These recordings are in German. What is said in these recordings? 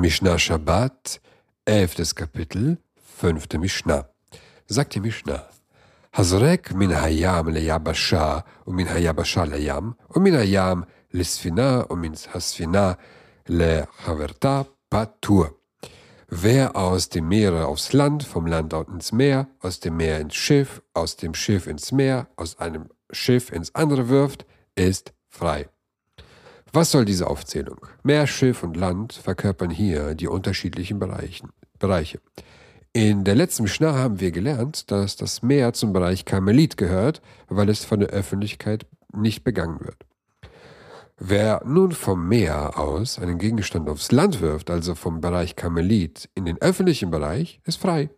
Mishnah Shabbat, elftes Kapitel, fünfte Mishnah. Sagt die Mishnah, Hazrek min hayam le yabasha, und min hayabasha le yam, und min hayam le sfina, und min hasfina le haverta patur. Wer aus dem Meere aufs Land, vom Land ins Meer, aus dem Meer ins Schiff, aus dem Schiff ins Meer, aus einem Schiff ins andere wirft, ist frei. Was soll diese Aufzählung? Meer, Schiff und Land verkörpern hier die unterschiedlichen Bereiche. In der letzten Mishnah haben wir gelernt, dass das Meer zum Bereich Karmelit gehört, weil es von der Öffentlichkeit nicht begangen wird. Wer nun vom Meer aus einen Gegenstand aufs Land wirft, also vom Bereich Karmelit in den öffentlichen Bereich, ist frei,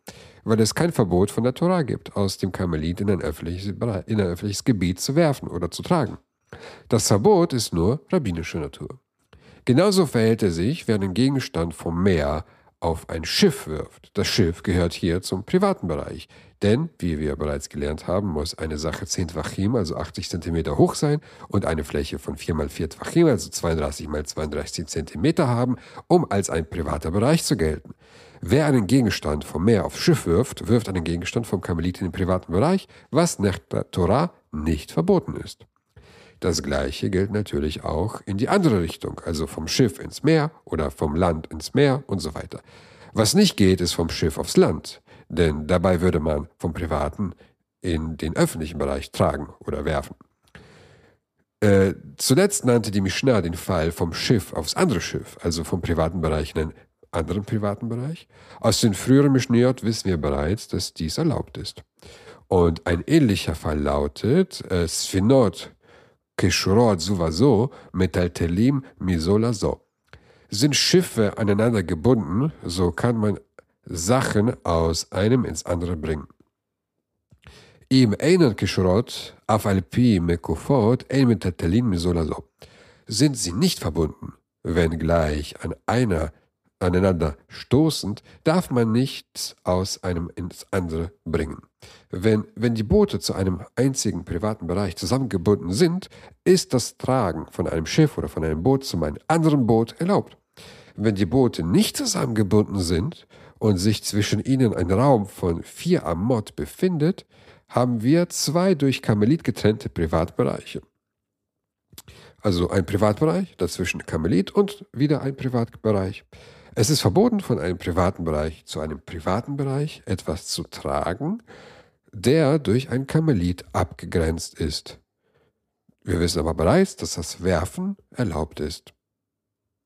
weil es kein Verbot von der Torah gibt, aus dem Karmelit in ein öffentliches, in ein öffentliches Gebiet zu werfen oder zu tragen. Das Verbot ist nur rabbinische Natur. Genauso verhält er sich, wer einen Gegenstand vom Meer auf ein Schiff wirft. Das Schiff gehört hier zum privaten Bereich. Denn, wie wir bereits gelernt haben, muss eine Sache 10 Tvachim, also 80 cm hoch sein und eine Fläche von 4 mal 4 Tvachim, also 32 mal 32 cm haben, um als ein privater Bereich zu gelten. Wer einen Gegenstand vom Meer aufs Schiff wirft, wirft einen Gegenstand vom Karmelit in den privaten Bereich, was nach der Torah nicht verboten ist. Das gleiche gilt natürlich auch in die andere Richtung, also vom Schiff ins Meer oder vom Land ins Meer und so weiter. Was nicht geht, ist vom Schiff aufs Land, denn dabei würde man vom privaten in den öffentlichen Bereich tragen oder werfen. Äh, zuletzt nannte die Mishnah den Fall vom Schiff aufs andere Schiff, also vom privaten Bereich in einen anderen privaten Bereich. Aus den früheren Mishnayot wissen wir bereits, dass dies erlaubt ist. Und ein ähnlicher Fall lautet, äh, Sphinot Keshurot Suvaso Metaltelim Misola So. Sind Schiffe aneinander gebunden, so kann man Sachen aus einem ins andere bringen. Im einen Keshurot, auf alpi mekufot, ein metaltelim misola so. Sind sie nicht verbunden, wenn gleich an einer aneinander stoßend, darf man nichts aus einem ins andere bringen. Wenn, wenn die Boote zu einem einzigen privaten Bereich zusammengebunden sind, ist das Tragen von einem Schiff oder von einem Boot zu einem anderen Boot erlaubt. Wenn die Boote nicht zusammengebunden sind und sich zwischen ihnen ein Raum von vier Amot befindet, haben wir zwei durch Kamelit getrennte Privatbereiche. Also ein Privatbereich, dazwischen Kamelit und wieder ein Privatbereich. Es ist verboten, von einem privaten Bereich zu einem privaten Bereich etwas zu tragen, der durch ein Kamelit abgegrenzt ist. Wir wissen aber bereits, dass das Werfen erlaubt ist.